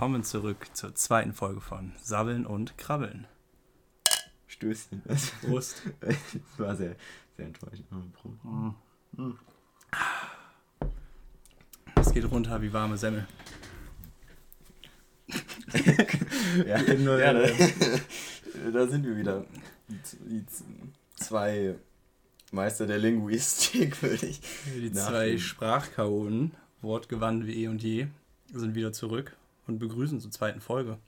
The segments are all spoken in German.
willkommen zurück zur zweiten Folge von Sabbeln und Krabbeln. Stößchen. Prost. Das war sehr, sehr enttäuschend. Mm. Es geht runter wie warme Semmel. ja, ja da, da sind wir wieder. Die, zwei Meister der Linguistik, würde ich. Die zwei Sprachchaoten, wortgewandt wie eh und je, sind wieder zurück und begrüßen zur zweiten Folge.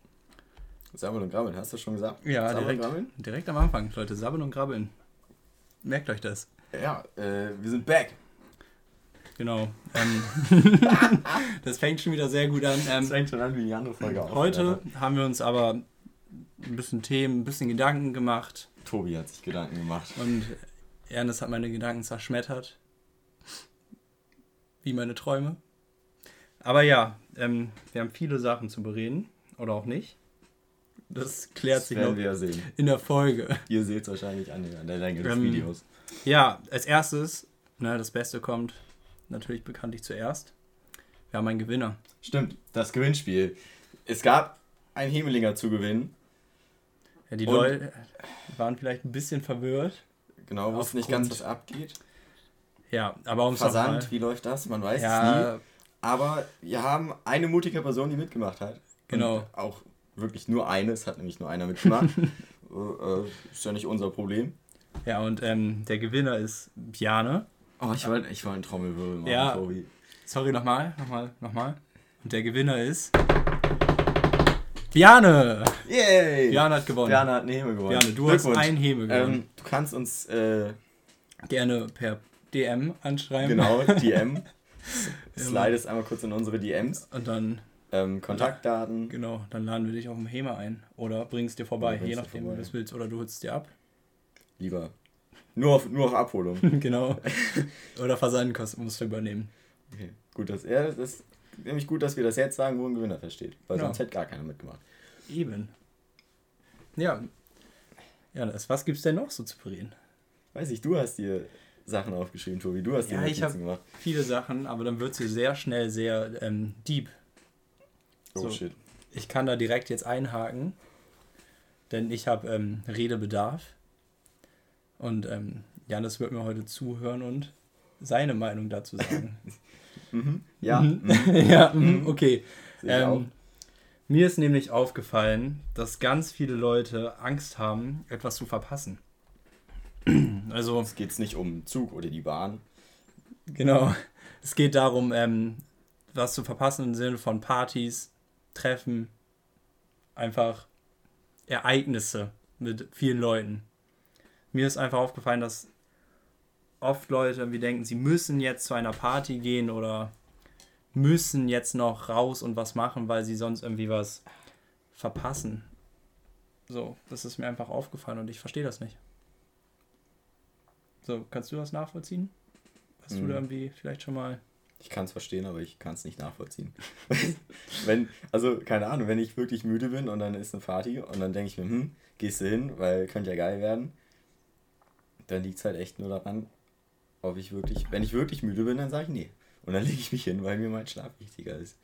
Sammel und Grabbeln, hast du schon gesagt? Ja, direkt, direkt am Anfang, Leute. Sabbeln und Grabbeln. Merkt euch das. Ja, äh, wir sind back. Genau. Ähm, das fängt schon wieder sehr gut an. Ähm, Das fängt schon an wie die andere Folge auch. Heute haben wir uns aber ein bisschen Themen, ein bisschen Gedanken gemacht Tobi hat sich Gedanken gemacht. und Ernest hat meine Gedanken zerschmettert. Wie meine Träume. Aber ja, ähm, wir haben viele Sachen zu bereden. Oder auch nicht. Das klärt Das sich noch wir ja sehen. in der Folge. Ihr seht es wahrscheinlich an der, an der Länge des Ähm, Videos. Ja, als erstes, ne, das Beste kommt natürlich bekanntlich zuerst. Wir haben einen Gewinner. Stimmt, das Gewinnspiel. Es gab ein Hemelinger zu gewinnen. Ja, die Leute waren vielleicht ein bisschen verwirrt. Genau, wussten nicht ganz, was abgeht. Ja, aber um es Versand, wie läuft das? Man weiß es nie. Aber wir haben eine mutige Person, die mitgemacht hat. Genau. Und auch wirklich nur eine. Es hat nämlich nur einer mitgemacht. äh, äh, ist ja nicht unser Problem. ja, und ähm, der Gewinner ist Bjane. Oh, ich wollte ich wollt einen Trommelwirbel machen, Ja. Tobi. Sorry, nochmal, nochmal, nochmal. Und der Gewinner ist. Bjane! Yay! Bjane hat gewonnen. Bjane hat eine Heme gewonnen. Bjane, du hast Glückwunsch. ein Hebe gewonnen. Ähm, du kannst uns, äh, Gerne per DM anschreiben. genau, DM. Slidest einmal kurz in unsere DMs. Und dann, Ähm, Kontaktdaten. genau, dann laden wir dich auf dem Hema ein. Oder bringst dir vorbei, bringst je nachdem, vorbei. du es willst. Oder du holst dir ab. Lieber. Nur auf, nur auf Abholung. genau. Oder Versandkosten musst du übernehmen. Okay. Gut, dass er das ist nämlich gut, dass wir das jetzt sagen, wo ein Gewinner versteht. Weil Ja. sonst hätte gar keiner mitgemacht. Eben. Ja. Ja, das, was gibt's denn noch so zu bereden? Weiß ich, du hast dir Sachen aufgeschrieben, Tobi. Du hast dir Ja, ich Notizen hab- gemacht. Viele Sachen, aber dann wird sie sehr schnell sehr ähm, deep. Oh So. shit. Ich kann da direkt jetzt einhaken, denn ich habe ähm, Redebedarf. Und ähm, Janis wird mir heute zuhören und seine Meinung dazu sagen. Mhm. Ja. Mhm. Mhm. ja, mhm, Mhm. okay. Ich. Ähm, mir ist nämlich aufgefallen, dass ganz viele Leute Angst haben, etwas zu verpassen. Also, Es geht nicht um Zug oder die Bahn. genau. Es geht darum, ähm, was zu verpassen im Sinne von Partys, Treffen, einfach Ereignisse mit vielen Leuten. Mir ist einfach aufgefallen, dass oft Leute irgendwie denken, sie müssen jetzt zu einer Party gehen oder müssen jetzt noch raus und was machen, weil sie sonst irgendwie was verpassen. So, das ist mir einfach aufgefallen und ich verstehe das nicht. So, kannst du das nachvollziehen? Hast du Mhm. da irgendwie vielleicht schon mal. Ich kann es verstehen, aber ich kann es nicht nachvollziehen. wenn, also, keine Ahnung, wenn ich wirklich müde bin und dann ist eine Party und dann denke ich mir, hm, gehst du hin, weil könnte ja geil werden, dann liegt es halt echt nur daran, ob ich wirklich, wenn ich wirklich müde bin, dann sage ich nee. Und dann lege ich mich hin, weil mir mein Schlaf wichtiger ist.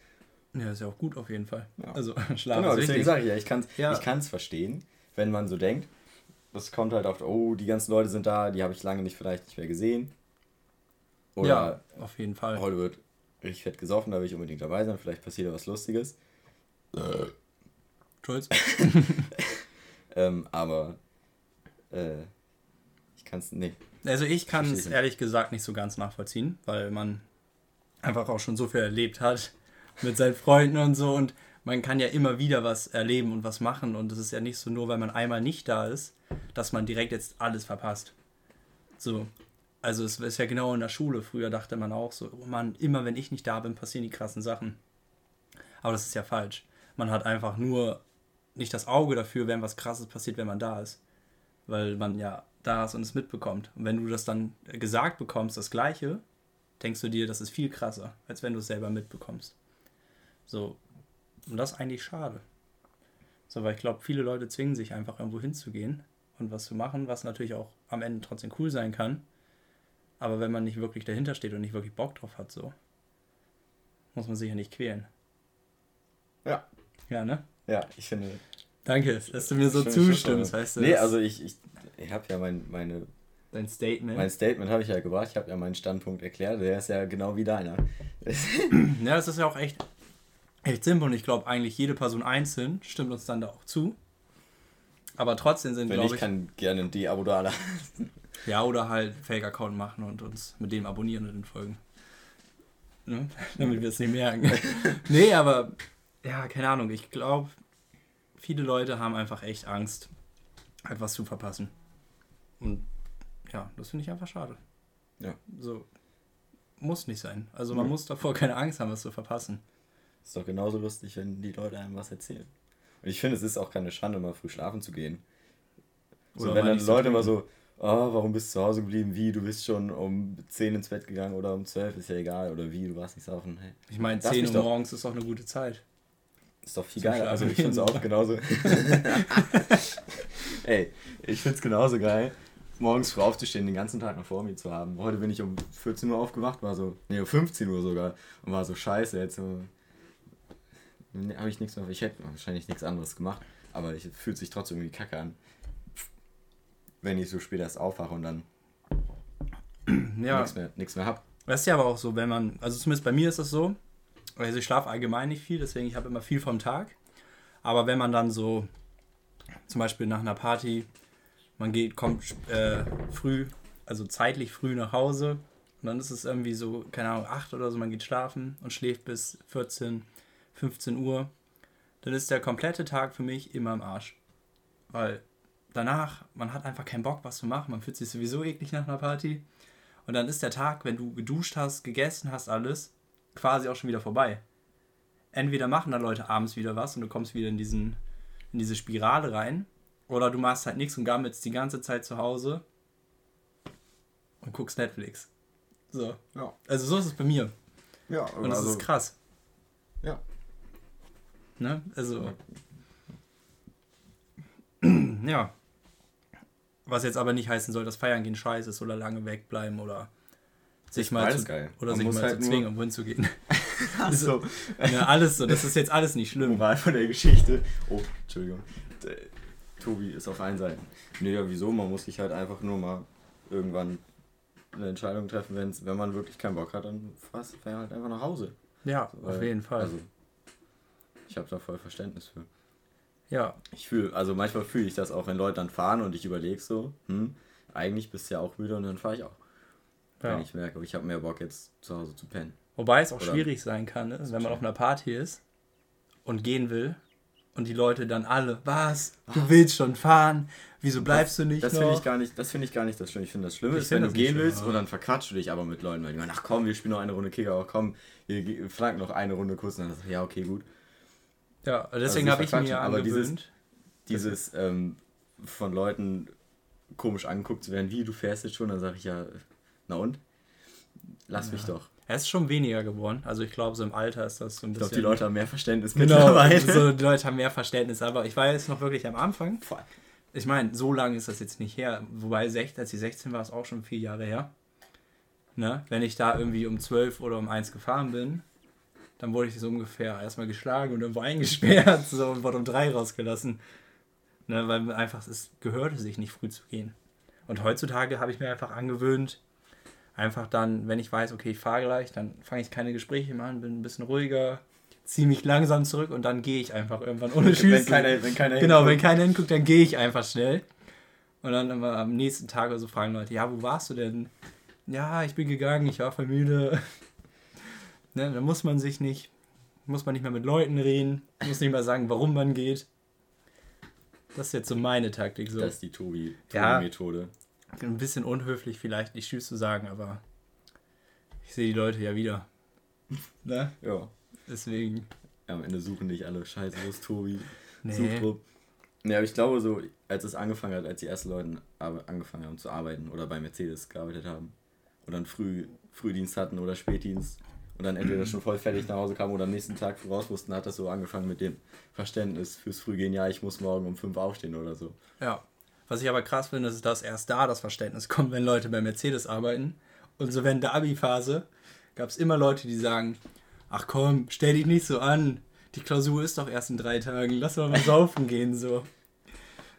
Ja, ist ja auch gut auf jeden Fall. Ja. Also, Schlaf genau, ist deswegen sage ich ja, ich kann es Ja. ich verstehen, wenn man so denkt. Das kommt halt oft, oh, die ganzen Leute sind da, die habe ich lange nicht vielleicht nicht mehr gesehen. Oder ja, auf jeden Fall. heute wird richtig fett gesoffen, da will ich unbedingt dabei sein, vielleicht passiert ja was Lustiges. Schulz. Ähm, aber äh, ich kann es, nee. Also ich kann es ich nicht. ehrlich gesagt nicht so ganz nachvollziehen, weil man einfach auch schon so viel erlebt hat mit seinen Freunden und so und man kann ja immer wieder was erleben und was machen und es ist ja nicht so nur, weil man einmal nicht da ist, dass man direkt jetzt alles verpasst. So. Also es ist ja genau in der Schule. Früher dachte man auch so, oh Mann, immer wenn ich nicht da bin, passieren die krassen Sachen. Aber das ist ja falsch. Man hat einfach nur nicht das Auge dafür, wenn was krasses passiert, wenn man da ist. Weil man ja da ist und es mitbekommt. Und wenn du das dann gesagt bekommst, das Gleiche, denkst du dir, das ist viel krasser, als wenn du es selber mitbekommst. So. Und das ist eigentlich schade. So, weil ich glaube, viele Leute zwingen sich einfach irgendwo hinzugehen und was zu machen, was natürlich auch am Ende trotzdem cool sein kann. Aber wenn man nicht wirklich dahinter steht und nicht wirklich Bock drauf hat, so, muss man sich ja nicht quälen. Ja. Ja, ne? Ja, ich finde. Danke, dass du mir so zustimmst, weißt du. Nee, also ich, ich, ich habe ja mein, meine. Dein Statement. Mein Statement habe ich ja gebracht. Ich habe ja meinen Standpunkt erklärt. Der ist ja genau wie deiner. ja, das ist ja auch echt, echt simpel und ich glaube eigentlich jede Person einzeln stimmt uns dann da auch zu. Aber trotzdem sind, glaube ich... ich kann gerne ein D-Abo da lassen. Ja, oder halt Fake-Account machen und uns mit dem abonnieren und den folgen. Ne? Damit wir es nicht merken. nee, aber ja, keine Ahnung. Ich glaube, viele Leute haben einfach echt Angst, etwas zu verpassen. Und ja, das finde ich einfach schade. Ja. So muss nicht sein. Also man ja. muss davor keine Angst haben, was zu verpassen. Ist doch genauso lustig, wenn die Leute einem was erzählen. Und ich finde, es ist auch keine Schande, mal früh schlafen zu gehen. So, wenn dann Leute immer so, oh, warum bist du zu Hause geblieben? Wie, du bist schon um 10 ins Bett gegangen oder um 12, ist ja egal. Oder wie, du warst nicht saufen. Hey, ich meine, 10 Uhr doch, morgens ist doch eine gute Zeit. Ist doch viel geil. Also ich finde es auch genauso. Ey, ich finde es genauso geil, morgens früh aufzustehen, den ganzen Tag noch vor mir zu haben. Heute bin ich um 14 Uhr aufgewacht, war so, nee, um 15 Uhr sogar. Und war so scheiße, jetzt äh, habe ich nichts mehr. Ich hätte wahrscheinlich nichts anderes gemacht. Aber es fühlt sich trotzdem irgendwie kacke an wenn ich so spät erst aufwache und dann ja. nichts mehr, nichts mehr habe. Das ist ja aber auch so, wenn man, also zumindest bei mir ist das so, also ich schlafe allgemein nicht viel, deswegen ich habe immer viel vom Tag. Aber wenn man dann so, zum Beispiel nach einer Party, man geht, kommt äh, früh, also zeitlich früh nach Hause und dann ist es irgendwie so, keine Ahnung, 8 oder so, man geht schlafen und schläft bis 14, 15 Uhr, dann ist der komplette Tag für mich immer im Arsch. Weil danach, man hat einfach keinen Bock, was zu machen. Man fühlt sich sowieso eklig nach einer Party. Und dann ist der Tag, wenn du geduscht hast, gegessen hast, alles, quasi auch schon wieder vorbei. Entweder machen dann Leute abends wieder was und du kommst wieder in, diesen, in diese Spirale rein. Oder du machst halt nichts und gammelst die ganze Zeit zu Hause und guckst Netflix. So. Ja. Also so ist es bei mir. Ja, und das also, ist krass. Ja. Ne? Also. ja. Was jetzt aber nicht heißen soll, dass Feiern gehen scheiße ist oder lange wegbleiben oder sich mal zu, geil. oder sich mal halt zu zwingen, um hinzugehen. so. ja, alles so, das ist jetzt alles nicht schlimm. Moral von der Geschichte. Oh, Entschuldigung. Tobi ist auf allen Seiten. Nee, ja, wieso? Man muss sich halt einfach nur mal irgendwann eine Entscheidung treffen, wenn's, wenn man wirklich keinen Bock hat, dann fährt halt einfach nach Hause. Ja, Weil, auf jeden Fall. Also, ich habe da voll Verständnis für. Ja. Ich fühle, also manchmal fühle ich das auch, wenn Leute dann fahren und ich überlege so, hm, eigentlich bist du ja auch müde und dann fahre ich auch. Ja. Wenn ich merke, ich habe mehr Bock jetzt zu Hause zu pennen. Wobei es auch Oder schwierig sein kann, ne? wenn man auf einer Party ist und gehen will und die Leute dann alle, was? Du was? willst schon fahren? Wieso bleibst das, du nicht das finde ich gar nicht, Das finde ich gar nicht das Schlimme. Ich finde das Schlimme ist, wenn du gehen willst und dann verquatschst du dich aber mit Leuten, weil die meinen, ach komm, wir spielen noch eine Runde Kicker, komm, wir flanken noch eine Runde kurz und dann sagst du, ja, okay, gut. Ja, deswegen also habe ich mir aber angewöhnt. Dieses, dieses ähm, von Leuten komisch angeguckt zu werden, wie du fährst jetzt schon, dann sage ich ja, na und? Lass ja. mich doch. Es ist schon weniger geworden. Also ich glaube, so im Alter ist das so ein bisschen. Ich glaube, die Leute haben mehr Verständnis genau, mittlerweile. So, die Leute haben mehr Verständnis, aber ich war jetzt noch wirklich am Anfang. Ich meine, so lange ist das jetzt nicht her. Wobei, als ich 16 war, ist auch schon vier Jahre her. Ne? Wenn ich da irgendwie um 12 oder um 1 gefahren bin, dann wurde ich so ungefähr erstmal geschlagen und irgendwo eingesperrt so, und wurde um drei rausgelassen. Ne, weil einfach es gehörte sich nicht früh zu gehen. Und heutzutage habe ich mir einfach angewöhnt, einfach dann, wenn ich weiß, okay, ich fahre gleich, dann fange ich keine Gespräche mehr an, bin ein bisschen ruhiger, ziehe mich langsam zurück und dann gehe ich einfach irgendwann ohne Schüsse. wenn keiner, wenn keiner genau, hinguckt. wenn keiner hinguckt, dann gehe ich einfach schnell. Und dann am nächsten Tag oder so fragen Leute, ja, wo warst du denn? Ja, ich bin gegangen, ich war voll müde. Ne, da muss man sich nicht, muss man nicht mehr mit Leuten reden, muss nicht mal sagen, warum man geht. Das ist jetzt so meine Taktik. So. Das ist die Tobi-Methode. Ja, ein bisschen unhöflich vielleicht, nicht Tschüss zu sagen, aber ich sehe die Leute ja wieder. Ne? Ja. Deswegen. Am Ende suchen nicht alle Scheiße, wo ist Tobi? Nee. Suchtrupp. Ja, aber ich glaube so, als es angefangen hat, als die ersten Leute angefangen haben zu arbeiten oder bei Mercedes gearbeitet haben und dann früh, Frühdienst hatten oder Spätdienst, und dann entweder schon voll fertig nach Hause kam oder am nächsten Tag raus mussten, hat das so angefangen mit dem Verständnis fürs Frühgehen, ja, ich muss morgen um fünf aufstehen oder so. Ja. Was ich aber krass finde, ist, dass erst da das Verständnis kommt, wenn Leute bei Mercedes arbeiten. Und so während der Abi-Phase gab es immer Leute, die sagen, ach komm, stell dich nicht so an, die Klausur ist doch erst in drei Tagen, lass mal mal saufen gehen, so.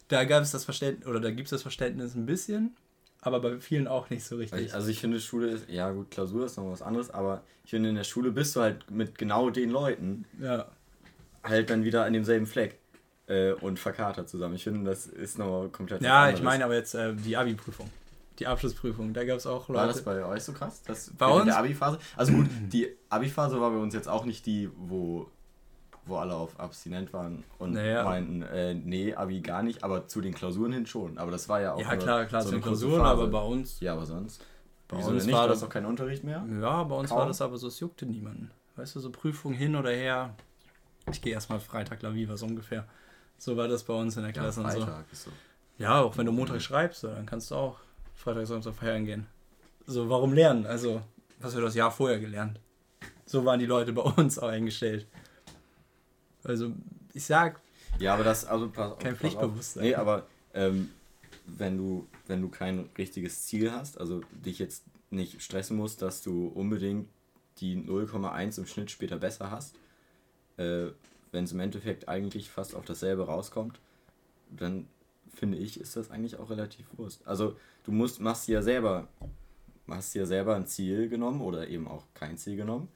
Da gab es das Verständnis, oder da gibt es das Verständnis ein bisschen, aber bei vielen auch nicht so richtig. Also ich finde, Schule ist, ja gut, Klausur ist noch was anderes, aber ich finde, in der Schule bist du halt mit genau den Leuten ja. halt dann wieder an demselben Fleck äh, und verkatert zusammen. Ich finde, das ist noch komplett Ja, ich meine aber jetzt äh, die Abi-Prüfung. Die Abschlussprüfung, da gab es auch Leute. War das bei euch so krass? Das bei uns? der Abi-Phase? Also gut, die Abi-Phase war bei uns jetzt auch nicht die, wo wo alle auf abstinent waren und naja. meinten, äh, nee, Abi gar nicht, aber zu den Klausuren hin schon. Aber das war ja auch. Ja, klar, klar, so zu den Klausuren, aber bei uns. Ja, aber sonst. Bei Wieso uns nicht? war das doch kein Unterricht mehr? Ja, bei uns Kaum. war das aber so, es juckte niemanden. Weißt du, so Prüfung hin oder her. Ich gehe erstmal Freitag Laviva, so ungefähr. So war das bei uns in der Klasse ja, Freitag und so. Ist so. Ja, auch wenn du Montag schreibst, dann kannst du auch Freitag, Samstag feiern gehen. So, warum lernen? Also, was wir das Jahr vorher gelernt. So waren die Leute bei uns auch eingestellt. Also, ich sag. Ja, aber das, also pass, kein pass Pflichtbewusstsein. Nee, aber ähm, wenn du, wenn du kein richtiges Ziel hast, also dich jetzt nicht stressen musst, dass du unbedingt die 0,1 im Schnitt später besser hast, äh, wenn es im Endeffekt eigentlich fast auf dasselbe rauskommt, dann finde ich, ist das eigentlich auch relativ Wurst. Also du musst, machst dir ja selber, hast dir selber ein Ziel genommen oder eben auch kein Ziel genommen,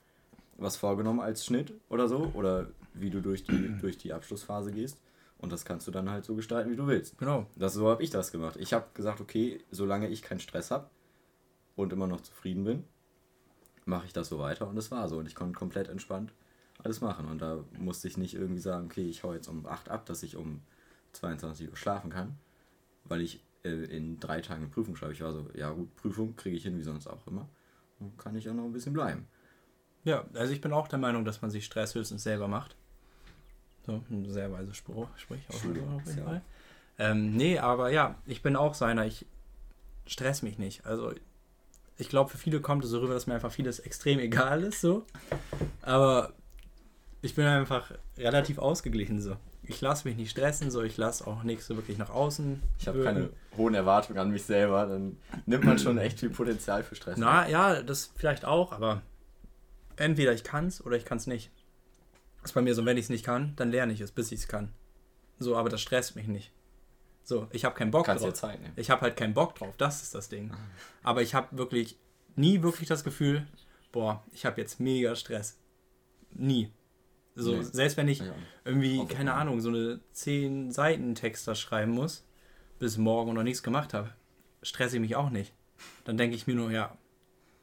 was vorgenommen als Schnitt oder so, oder wie du durch die, durch die Abschlussphase gehst. Und das kannst du dann halt so gestalten, wie du willst. Genau. Das, so habe ich das gemacht. Ich habe gesagt, okay, solange ich keinen Stress habe und immer noch zufrieden bin, mache ich das so weiter. Und es war so. Und ich konnte komplett entspannt alles machen. Und da musste ich nicht irgendwie sagen, okay, ich hau jetzt um 8 ab, dass ich um 22 Uhr schlafen kann, weil ich äh, in drei Tagen eine Prüfung schreibe. Ich war so, ja gut, Prüfung kriege ich hin, wie sonst auch immer. Und kann ich auch noch ein bisschen bleiben. Ja, also ich bin auch der Meinung, dass man sich Stress höchstens selber macht. So, ein sehr weiser Spruch, sprich auch auf jeden Fall. Ähm, nee, aber ja, ich bin auch so einer, ich stress mich nicht. Also ich glaube, für viele kommt es so rüber, dass mir einfach vieles extrem egal ist, so. Aber ich bin einfach relativ ausgeglichen so. Ich lasse mich nicht stressen, so ich lasse auch nichts so wirklich nach außen. Ich habe keine hohen Erwartungen an mich selber, dann nimmt man schon echt viel Potenzial für Stress. Na ja, das vielleicht auch, aber entweder ich kann es oder ich kann es nicht. Das ist bei mir so, wenn ich es nicht kann, dann lerne ich es, bis ich es kann. So, aber das stresst mich nicht. So, ich habe keinen Bock Kannst drauf. Zeit nehmen. Ich habe halt keinen Bock drauf, das ist das Ding. Ah. Aber ich habe wirklich nie wirklich das Gefühl, boah, ich habe jetzt mega Stress. Nie. So, nee. selbst wenn ich ja. irgendwie, Auf keine Ahnung, so eine 10 Seiten da schreiben muss, bis morgen noch nichts gemacht habe, stresse ich mich auch nicht. Dann denke ich mir nur, ja,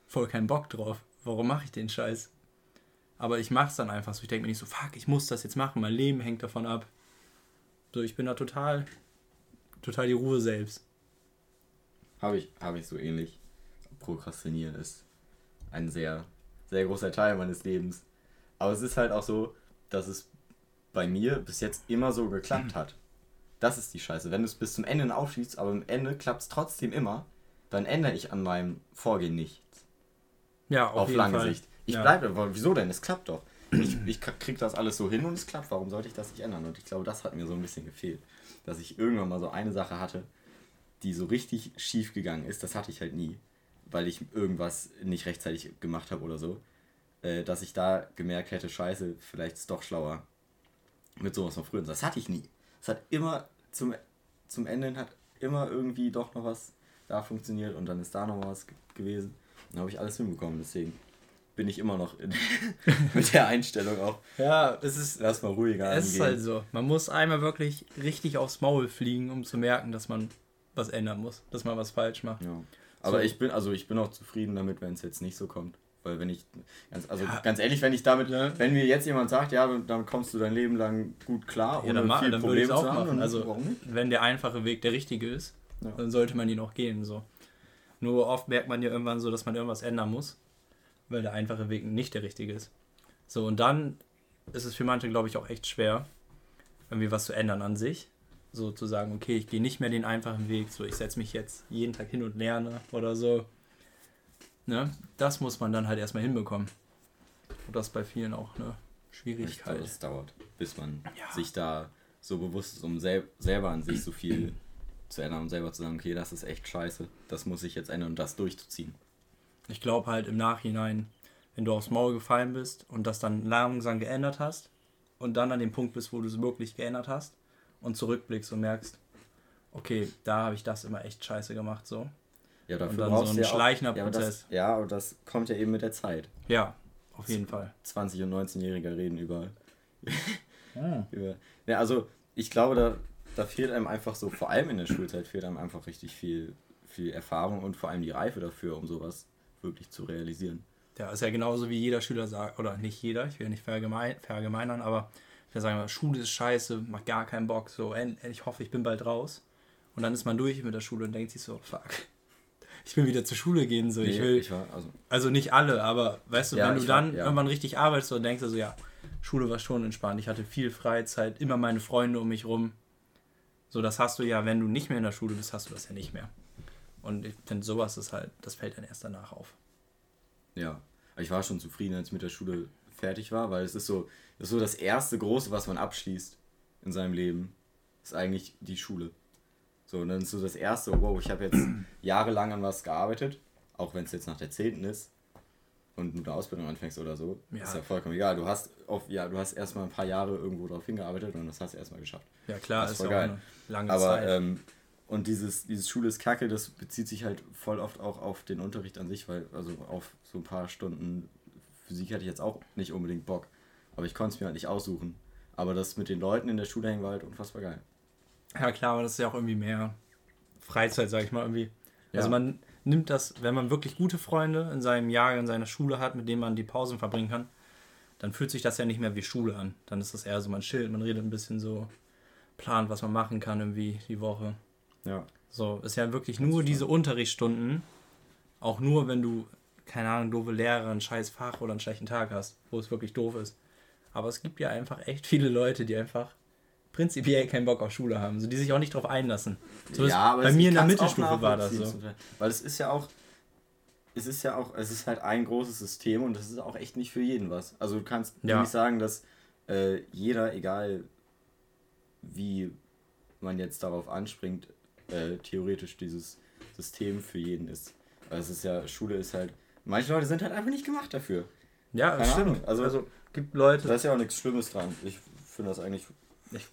voll keinen Bock drauf. Warum mache ich den Scheiß? Aber ich mache es dann einfach so. Ich denke mir nicht so, fuck, ich muss das jetzt machen. Mein Leben hängt davon ab. So, ich bin da total, total die Ruhe selbst. Habe ich, habe ich so ähnlich. Prokrastinieren ist ein sehr, sehr großer Teil meines Lebens. Aber es ist halt auch so, dass es bei mir bis jetzt immer so geklappt hat. Das ist die Scheiße. Wenn du es bis zum Ende aufschiebst, aber am Ende klappt es trotzdem immer, dann ändere ich an meinem Vorgehen nichts. Ja, auf, auf lange Fall. Sicht. Ich ja. bleibe, wieso denn? Es klappt doch. Ich, ich krieg das alles so hin und es klappt. Warum sollte ich das nicht ändern? Und ich glaube, das hat mir so ein bisschen gefehlt. Dass ich irgendwann mal so eine Sache hatte, die so richtig schief gegangen ist. Das hatte ich halt nie. Weil ich irgendwas nicht rechtzeitig gemacht habe oder so. Äh, dass ich da gemerkt hätte, scheiße, vielleicht ist es doch schlauer. Mit sowas von früher. Das hatte ich nie. Es hat immer zum, zum Ende hat immer irgendwie doch noch was da funktioniert und dann ist da noch was gewesen. Dann habe ich alles hinbekommen. Deswegen bin ich immer noch in, mit der Einstellung auch. Ja, es ist. Lass mal ruhiger Es angehen. ist halt so. Man muss einmal wirklich richtig aufs Maul fliegen, um zu merken, dass man was ändern muss, dass man was falsch macht. Ja. Aber so. ich bin, also ich bin auch zufrieden damit, wenn es jetzt nicht so kommt. Weil wenn ich, also ja. ganz ehrlich, wenn ich damit, ja. wenn mir jetzt jemand sagt, ja, dann kommst du dein Leben lang gut klar, ohne ja, viel dann Probleme zu haben. Machen. Also, wenn der einfache Weg der richtige ist, dann sollte man ihn auch gehen. So. Nur oft merkt man ja irgendwann so, dass man irgendwas ändern muss, weil der einfache Weg nicht der richtige ist. So, und dann ist es für manche, glaube ich, auch echt schwer, irgendwie was zu ändern an sich. So zu sagen, okay, ich gehe nicht mehr den einfachen Weg, so ich setze mich jetzt jeden Tag hin und lerne oder so. Ne? Das muss man dann halt erstmal hinbekommen. Und das ist bei vielen auch eine Schwierigkeit. Glaube, das dauert, bis man ja. sich da so bewusst ist, um sel selber an sich so viel zu ändern und selber zu sagen, okay, das ist echt scheiße, das muss ich jetzt ändern und das durchzuziehen. Ich glaube halt im Nachhinein, wenn du aufs Maul gefallen bist und das dann langsam geändert hast, und dann an dem Punkt bist, wo du es wirklich geändert hast und zurückblickst und merkst, okay, da habe ich das immer echt scheiße gemacht, so. Ja, dafür und dann so ein ja schleichender auch, ja, Prozess. Das, ja, und das kommt ja eben mit der Zeit. Ja, auf jeden Fall. 20- und 19-Jähriger reden über. ah. über ja, also ich glaube, da, da fehlt einem einfach so, vor allem in der Schulzeit, fehlt einem einfach richtig viel, viel Erfahrung und vor allem die Reife dafür, um sowas wirklich zu realisieren. Ja, ist ja genauso wie jeder Schüler sagt, oder nicht jeder, ich will nicht vergemein, verallgemeinern, aber ich will sagen, Schule ist scheiße, macht gar keinen Bock, so, ich hoffe, ich bin bald raus. Und dann ist man durch mit der Schule und denkt sich so, fuck, ich will wieder zur Schule gehen, so, nee, ich will, ich war, also, also nicht alle, aber weißt du, ja, wenn du dann war, ja. irgendwann richtig arbeitest und denkst du so, ja, Schule war schon entspannt, ich hatte viel Freizeit, immer meine Freunde um mich rum. So, das hast du ja, wenn du nicht mehr in der Schule bist, hast du das ja nicht mehr. Und ich finde, sowas ist halt, das fällt dann erst danach auf. Ja, ich war schon zufrieden, als ich mit der Schule fertig war, weil es ist so, das ist so das erste Große, was man abschließt in seinem Leben, ist eigentlich die Schule. So, und dann ist so das erste, wow, ich habe jetzt jahrelang an was gearbeitet, auch wenn es jetzt nach der 10. ist und du eine Ausbildung anfängst oder so, ja. ist ja vollkommen egal. Du hast auf, ja, du hast erstmal ein paar Jahre irgendwo drauf hingearbeitet und das hast du erstmal geschafft. Ja klar, das ist, ist voll geil. lange Aber, Zeit. Ähm, und dieses, dieses Schule ist kacke, das bezieht sich halt voll oft auch auf den Unterricht an sich, weil, also auf so ein paar Stunden Physik hatte ich jetzt auch nicht unbedingt Bock. Aber ich konnte es mir halt nicht aussuchen. Aber das mit den Leuten in der Schule hängen war halt unfassbar geil. Ja klar, aber das ist ja auch irgendwie mehr Freizeit, sag ich mal, irgendwie. Ja. Also man nimmt das, wenn man wirklich gute Freunde in seinem Jahr, in seiner Schule hat, mit denen man die Pausen verbringen kann, dann fühlt sich das ja nicht mehr wie Schule an. Dann ist das eher so, man chillt, man redet ein bisschen so, plant, was man machen kann irgendwie die Woche. Ja. So, ist ja wirklich nur diese Unterrichtsstunden, auch nur wenn du, keine Ahnung, doofe Lehrer, ein scheiß Fach oder einen schlechten Tag hast, wo es wirklich doof ist. Aber es gibt ja einfach echt viele Leute, die einfach prinzipiell keinen Bock auf Schule haben, so die sich auch nicht drauf einlassen. So ja, aber bei mir in der Mittelstufe war das so. Weil es ist ja auch, es ist ja auch, es ist halt ein großes System und das ist auch echt nicht für jeden was. Also du kannst ja. nicht sagen, dass äh, jeder, egal wie man jetzt darauf anspringt, äh, theoretisch dieses System für jeden ist. Weil es ist ja, Schule ist halt, manche Leute sind halt einfach nicht gemacht dafür. Ja, Keine stimmt. Also, also gibt Leute. Da ist ja auch nichts Schlimmes dran. Ich finde das eigentlich ich,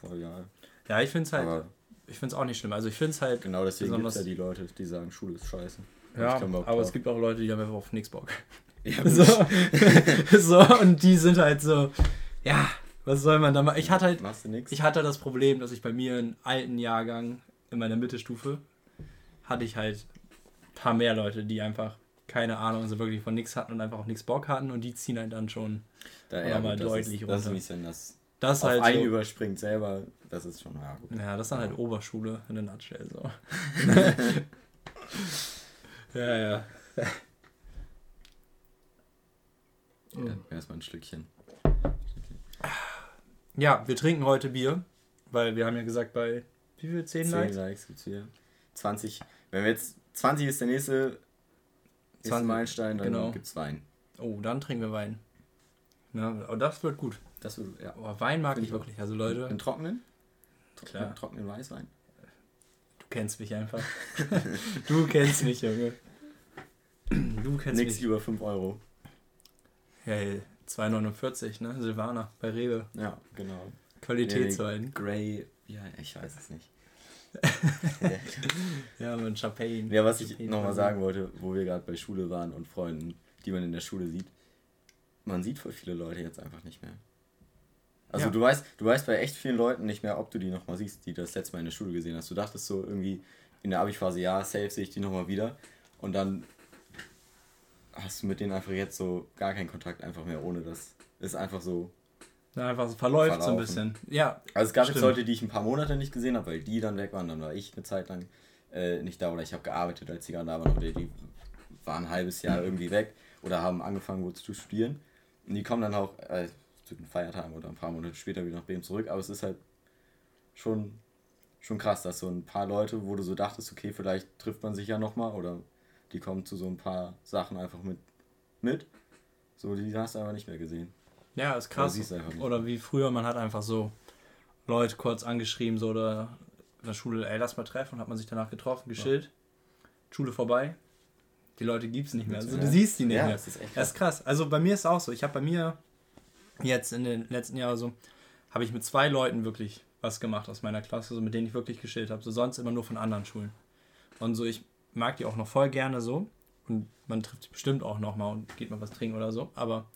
voll geil. Ja, ich finde es halt, aber ich finde es auch nicht schlimm. Also ich finde es halt. Genau deswegen gibt es ja die Leute, die sagen, Schule ist scheiße. Ja, aber es gibt auch Leute, die haben einfach auf nichts Bock. Ja, so, so, und die sind halt so, ja, was soll man da machen? Ich hatte halt, ich hatte das Problem, dass ich bei mir einen alten Jahrgang in meiner Mittelstufe hatte ich halt ein paar mehr Leute, die einfach keine Ahnung, so wirklich von nichts hatten und einfach auch nichts Bock hatten und die ziehen halt dann schon da, ja, mal deutlich ist, runter. Das ist ein bisschen das, das auf halt einen so, überspringt selber, das ist schon, ja gut. Ja, das ist dann halt Oberschule in der Nutshell so. ja, ja. Ja, erstmal ein Stückchen. Ja, wir trinken heute Bier, weil wir haben ja gesagt, bei wie viel? 10 Likes? 10 Likes gibt's hier. 20. Wenn wir jetzt 20 ist der nächste, 20 Meilenstein, dann genau. gibt's Wein. Oh, dann trinken wir Wein. Na, aber das wird gut. Das wird, ja. Aber Wein mag Find ich wirklich. Also Leute. Den trockenen? Klar. Den trockenen Weißwein. Du kennst mich einfach. du kennst mich, Junge. Du kennst Nix mich. über 5 Euro. Hey, 2,49, ne? Silvana bei Rewe. Ja, genau. Qualitätswein. Grey, ja, ich weiß es nicht. ja, mit Champagne. Ja, was ich nochmal sagen wollte, wo wir gerade bei Schule waren und Freunden, die man in der Schule sieht, man sieht voll viele Leute jetzt einfach nicht mehr. Also ja. du weißt, du weißt bei echt vielen Leuten nicht mehr, ob du die nochmal siehst, die das letzte Mal in der Schule gesehen hast. Du dachtest so irgendwie in der Abi-Phase, ja, safe sehe ich die nochmal wieder. Und dann hast du mit denen einfach jetzt so gar keinen Kontakt einfach mehr, ohne das. Ist einfach so. Ja, einfach so verläuft verlaufen. so ein bisschen. Ja. Also es gab stimmt. jetzt Leute, die ich ein paar Monate nicht gesehen habe, weil die dann weg waren. Dann war ich eine Zeit lang äh, nicht da oder ich habe gearbeitet, als die gerade da waren. Die, die waren ein halbes Jahr irgendwie weg oder haben angefangen, wo zu studieren. Und die kommen dann auch äh, zu den Feiertagen oder ein paar Monate später wieder nach Bremen zurück. Aber es ist halt schon, schon krass, dass so ein paar Leute, wo du so dachtest, okay, vielleicht trifft man sich ja nochmal oder die kommen zu so ein paar Sachen einfach mit. mit. So, die hast du aber nicht mehr gesehen. Ja, ist krass. Oder, wie früher, man hat einfach so Leute kurz angeschrieben, so oder in der Schule, ey, lass mal treffen, hat man sich danach getroffen, geschillt. Ja. Schule vorbei. Die Leute gibt es nicht mehr. Also du siehst die nicht ja, mehr. Das ist, echt krass. das ist krass. Also bei mir ist es auch so. Ich habe bei mir jetzt in den letzten Jahren so, habe ich mit zwei Leuten wirklich was gemacht aus meiner Klasse, so mit denen ich wirklich geschillt habe. So sonst immer nur von anderen Schulen. Und so, ich mag die auch noch voll gerne so. Und man trifft sich bestimmt auch nochmal und geht mal was trinken oder so. Aber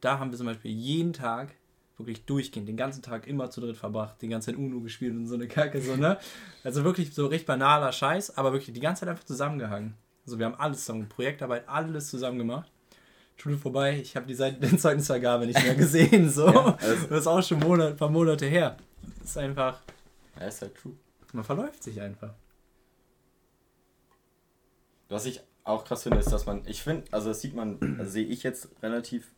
da haben wir zum Beispiel jeden Tag wirklich durchgehend, den ganzen Tag immer zu dritt verbracht, die ganze Zeit Uno gespielt und so eine Kacke, so, ne? Also wirklich so richtig banaler Scheiß, aber wirklich die ganze Zeit einfach zusammengehangen. Also wir haben alles zusammen, Projektarbeit, alles zusammen gemacht. Schule vorbei, ich habe die seit der Zeugnisvergabe nicht mehr gesehen, so. ja, also das ist auch schon Monat, ein paar Monate her. Das ist einfach. Ja, ist halt true. Man verläuft sich einfach. Was ich auch krass finde, ist, dass man, ich finde, also das sieht man, also sehe ich jetzt relativ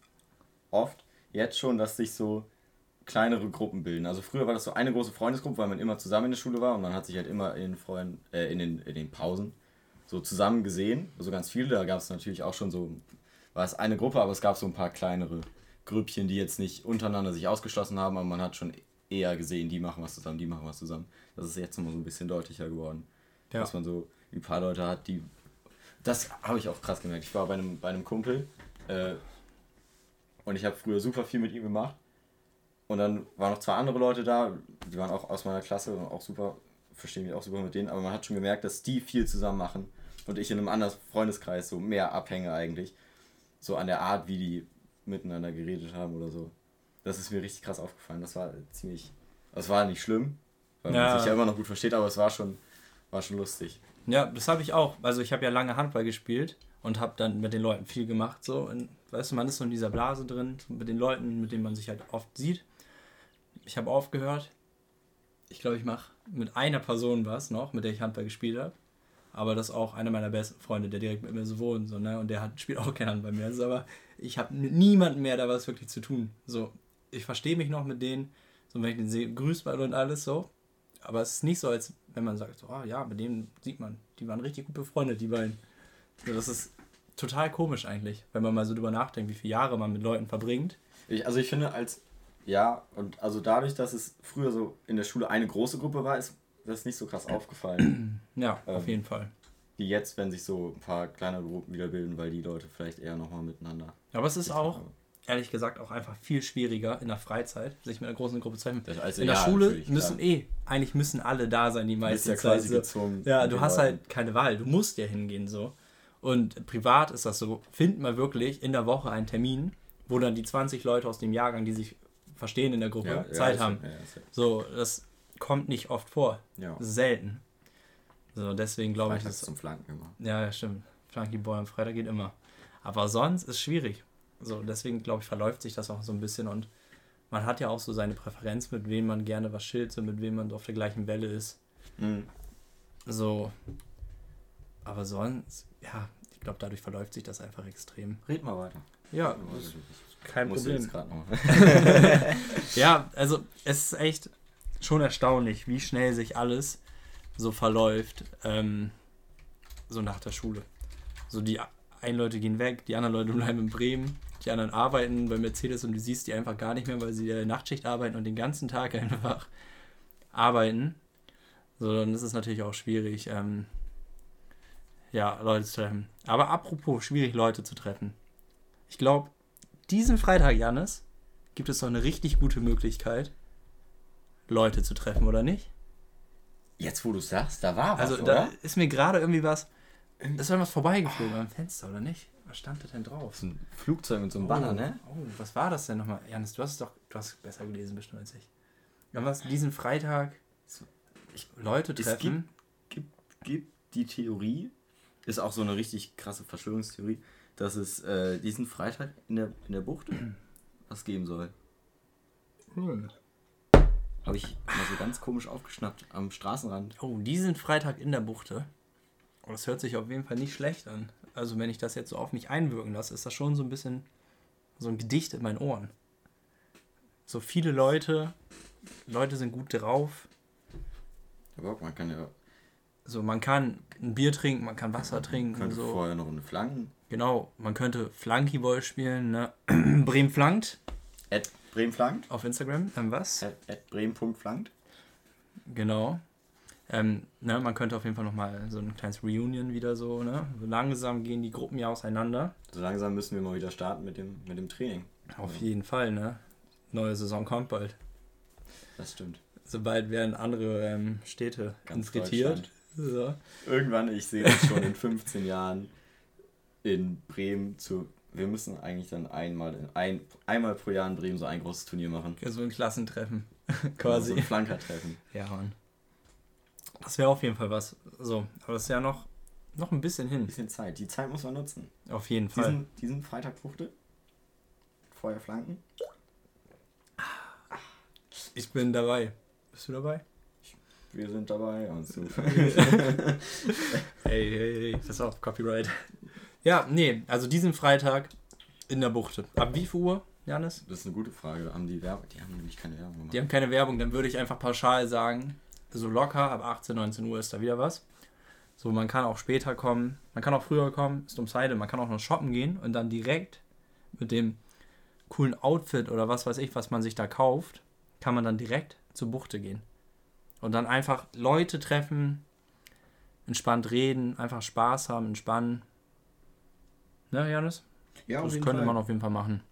oft jetzt schon, dass sich so kleinere Gruppen bilden. Also früher war das so eine große Freundesgruppe, weil man immer zusammen in der Schule war und man hat sich halt immer in, Freund, äh, in, den, in den Pausen so zusammen gesehen. Also ganz viele, da gab es natürlich auch schon so, war es eine Gruppe, aber es gab so ein paar kleinere Grüppchen, die jetzt nicht untereinander sich ausgeschlossen haben, aber man hat schon eher gesehen, die machen was zusammen, die machen was zusammen. Das ist jetzt nochmal so ein bisschen deutlicher geworden. Ja. Dass man so ein paar Leute hat, die. Das habe ich auch krass gemerkt. Ich war bei einem, bei einem Kumpel äh, und ich habe früher super viel mit ihm gemacht. Und dann waren noch zwei andere Leute da, die waren auch aus meiner Klasse und auch super, verstehe mich auch super mit denen, aber man hat schon gemerkt, dass die viel zusammen machen und ich in einem anderen Freundeskreis so mehr abhänge eigentlich. So an der Art, wie die miteinander geredet haben oder so. Das ist mir richtig krass aufgefallen. Das war ziemlich. Das war nicht schlimm, weil ja. man sich ja immer noch gut versteht, aber es war schon, war schon lustig. Ja, das habe ich auch. Also ich habe ja lange Handball gespielt und habe dann mit den Leuten viel gemacht. So, und, weißt du, man ist so in dieser Blase drin, mit den Leuten, mit denen man sich halt oft sieht. Ich habe aufgehört. Ich glaube, ich mache mit einer Person was noch, mit der ich Handball gespielt habe. Aber das ist auch einer meiner besten Freunde, der direkt mit mir so wohnt. So, ne? Und der hat, spielt auch gerne Handball mehr. Also, aber ich habe mit niemandem mehr da was wirklich zu tun. So, ich verstehe mich noch mit denen. So, wenn ich den sehe, grüßt und alles so. Aber es ist nicht so, als wenn man sagt, oh, ja, mit denen sieht man, die waren richtig gut befreundet, die beiden. Das ist total komisch eigentlich, wenn man mal so drüber nachdenkt, wie viele Jahre man mit Leuten verbringt. Ich, also ich finde, als, ja, und also dadurch, dass es früher so in der Schule eine große Gruppe war, ist das nicht so krass aufgefallen. Ja, ähm, auf jeden Fall. Wie jetzt, wenn sich so ein paar kleinere Gruppen wieder bilden, weil die Leute vielleicht eher nochmal miteinander. Aber es ist auch, ehrlich gesagt auch einfach viel schwieriger in der Freizeit, sich mit einer großen Gruppe zu treffen. Also, in der ja, Schule müssen klar. eh, eigentlich müssen alle da sein, die meiste ja Zeit. So. Gezwungen, ja, du hast halt keine Wahl, du musst ja hingehen so. Und privat ist das so, find mal wirklich in der Woche einen Termin, wo dann die 20 Leute aus dem Jahrgang, die sich verstehen in der Gruppe, ja, Zeit haben. so, das kommt nicht oft vor. Ja. selten. So, deswegen glaube ich. Das zum Flanken immer. Ja, ja, stimmt. Flanky Boy am Freitag geht immer. Aber sonst ist schwierig. So, deswegen glaube ich, verläuft sich das auch so ein bisschen und man hat ja auch so seine Präferenz, mit wem man gerne was schilt, mit wem man auf der gleichen Welle ist. Mhm. So. Aber sonst, ja, ich glaube, dadurch verläuft sich das einfach extrem. Red mal weiter. Ja, kein Problem. ja, also es ist echt schon erstaunlich, wie schnell sich alles so verläuft, ähm, so nach der Schule. So die einen Leute gehen weg, die anderen Leute bleiben in Bremen, die anderen arbeiten bei Mercedes und du siehst die einfach gar nicht mehr, weil sie in der Nachtschicht arbeiten und den ganzen Tag einfach arbeiten. So, dann ist es natürlich auch schwierig, ähm, ja, Leute zu treffen. Aber apropos schwierig, Leute zu treffen. Ich glaube, diesen Freitag, Janis, gibt es doch eine richtig gute Möglichkeit, Leute zu treffen, oder nicht? Jetzt, wo du sagst, da war was, Also, da oder? ist mir gerade irgendwie was ist irgendwas vorbeigeflogen oh. am Fenster, oder nicht? Was stand da denn drauf? So ein Flugzeug mit so einem Banner, oh, ne? Oh, was war das denn nochmal? Janis, du hast es doch, du hast besser gelesen bestimmt als ich. Irgendwas diesen Freitag Leute treffen. Es gibt, gibt, gibt die Theorie, ist auch so eine richtig krasse Verschwörungstheorie, dass es äh, diesen Freitag in der, in der Bucht was geben soll. Hm. Habe ich mal so ganz komisch aufgeschnappt am Straßenrand. Oh, diesen Freitag in der Buchte. Oh, das hört sich auf jeden Fall nicht schlecht an. Also wenn ich das jetzt so auf mich einwirken lasse, ist das schon so ein bisschen so ein Gedicht in meinen Ohren. So viele Leute, Leute sind gut drauf. Aber man kann ja. So, man kann ein Bier trinken, man kann Wasser man trinken. Könnte so. vorher noch eine Flanken. Genau, man könnte Flunkyball spielen, ne? Bremen flankt. At Bremen flankt. Auf Instagram, ähm, was? At, at Bremen.flankt. Genau. Ähm, ne, man könnte auf jeden Fall nochmal so ein kleines Reunion wieder so, ne? So langsam gehen die Gruppen ja auseinander. So langsam müssen wir mal wieder starten mit dem, mit dem Training. Auf jeden Fall, ne? neue Saison kommt bald. Das stimmt. Sobald werden andere ähm, Städte Ganz infiltriert. So. Irgendwann, ich sehe uns schon in 15 Jahren in Bremen zu. Wir müssen eigentlich dann einmal, in, ein, einmal pro Jahr in Bremen so ein großes Turnier machen. Ja, so ein Klassentreffen. So Quasi. ein Flankertreffen. Ja, Mann. Das wäre auf jeden Fall was. So, aber das ist ja noch, noch ein bisschen Ein hin. bisschen Zeit. Die Zeit muss man nutzen. Auf jeden Fall. Diesen, diesen Freitag Fruchte. Feuerflanken. Ich bin dabei. Bist du dabei? Wir sind dabei und so. Hey, hey, hey, pass auf, Copyright. Ja, nee, also diesen Freitag in der Buchte. Ab wie viel Uhr, Janis? Das ist eine gute Frage. Haben die Werbung? Die haben nämlich keine Werbung gemacht. Die haben keine Werbung, dann würde ich einfach pauschal sagen, so locker, ab 18, 19 Uhr ist da wieder was. So, man kann auch später kommen, man kann auch früher kommen, ist ums Heide, man kann auch noch shoppen gehen und dann direkt mit dem coolen Outfit oder was weiß ich, was man sich da kauft, kann man dann direkt zur Buchte gehen. Und dann einfach Leute treffen, entspannt reden, einfach Spaß haben, entspannen. Ne, Janis? ja, Das könnte man auf jeden Fall machen.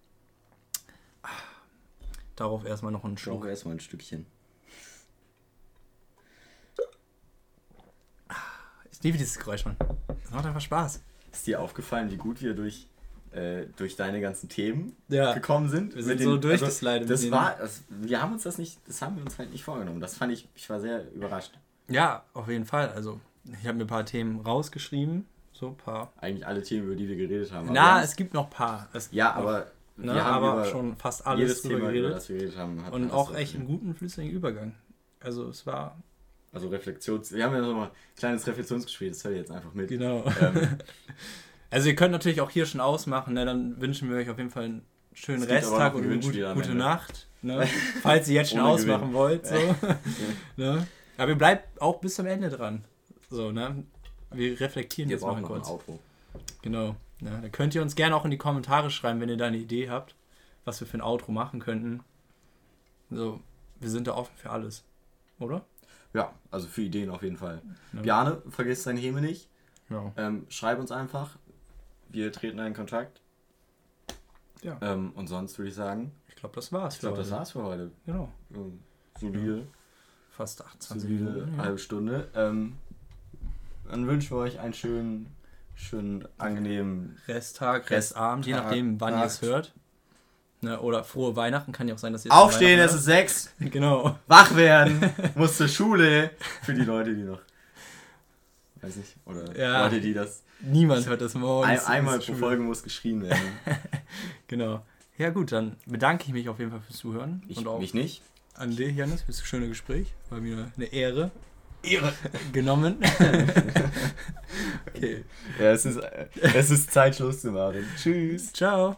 Ah, Darauf erstmal noch einen Schluck. erstmal ein Stückchen. Ich liebe dieses Geräusch, Mann. Das macht einfach Spaß. Ist dir aufgefallen, wie gut wir durch, äh, durch deine ganzen Themen Ja. gekommen sind? Wir sind Mit so den- durchgeslidet mit das den- war, das, wir haben uns das nicht, das haben wir uns halt nicht vorgenommen. Das fand ich, ich war sehr überrascht. Ja, auf jeden Fall. Also, ich habe mir ein paar Themen rausgeschrieben. So ein paar. Eigentlich alle Themen, über die wir geredet haben. Na, haben- es gibt noch ein paar. Es ja, aber ne, wir haben aber über schon fast alles jedes drüber Thema, über geredet. das wir geredet haben. hat- Und auch echt einen guten, flüssigen Übergang. Also, es war. Also Reflexions... Wir haben ja so mal ein kleines Reflexionsgespräch, das hört ihr jetzt einfach mit. Genau. Ähm, Also, ihr könnt natürlich auch hier schon ausmachen. Ne? Dann wünschen wir euch auf jeden Fall einen schönen Resttag und eine Gewinnspiel gute. Nacht. Ne? Falls ihr jetzt schon ausmachen Gewinn. wollt. So. ne? Aber ihr bleibt auch bis zum Ende dran. So, ne? Wir reflektieren wir jetzt mal kurz. Outro. Genau. Ja, da könnt ihr uns gerne auch in die Kommentare schreiben, wenn ihr da eine Idee habt, was wir für ein Outro machen könnten. So, wir sind da offen für alles. Oder? Ja, also für Ideen auf jeden Fall. Ja. Bjarne, vergiss deine Häme nicht. Ja. Ähm, schreib uns einfach. Wir treten in Kontakt. ja. Ähm, und sonst würde ich sagen, Ich glaube, das war's. ich glaube, das war's für heute. Genau. Solide, Fast 28 solide Minuten. Ja. halbe Stunde. Ähm, dann wünschen wir euch einen schönen, schönen, angenehmen. Resttag, Rest- Restabend, je nachdem, wann ihr es hört. Ne, oder frohe Weihnachten kann ja auch sein, dass ihr Aufstehen, es ist sechs. Genau. Wach werden. Muss zur Schule. Für die Leute, die noch. Weiß nicht. Oder Ja. Leute, die das. Niemand hört das morgens. Ein, einmal pro. Folge muss geschrien werden. Genau. Ja gut, dann bedanke ich mich auf jeden Fall fürs Zuhören. Ich, und auch mich nicht. an dich, Janis, fürs schöne Gespräch. War mir eine Ehre. Ehre genommen. okay. Ja, es ist, es ist Zeit, Schluss zu machen. Tschüss. Ciao.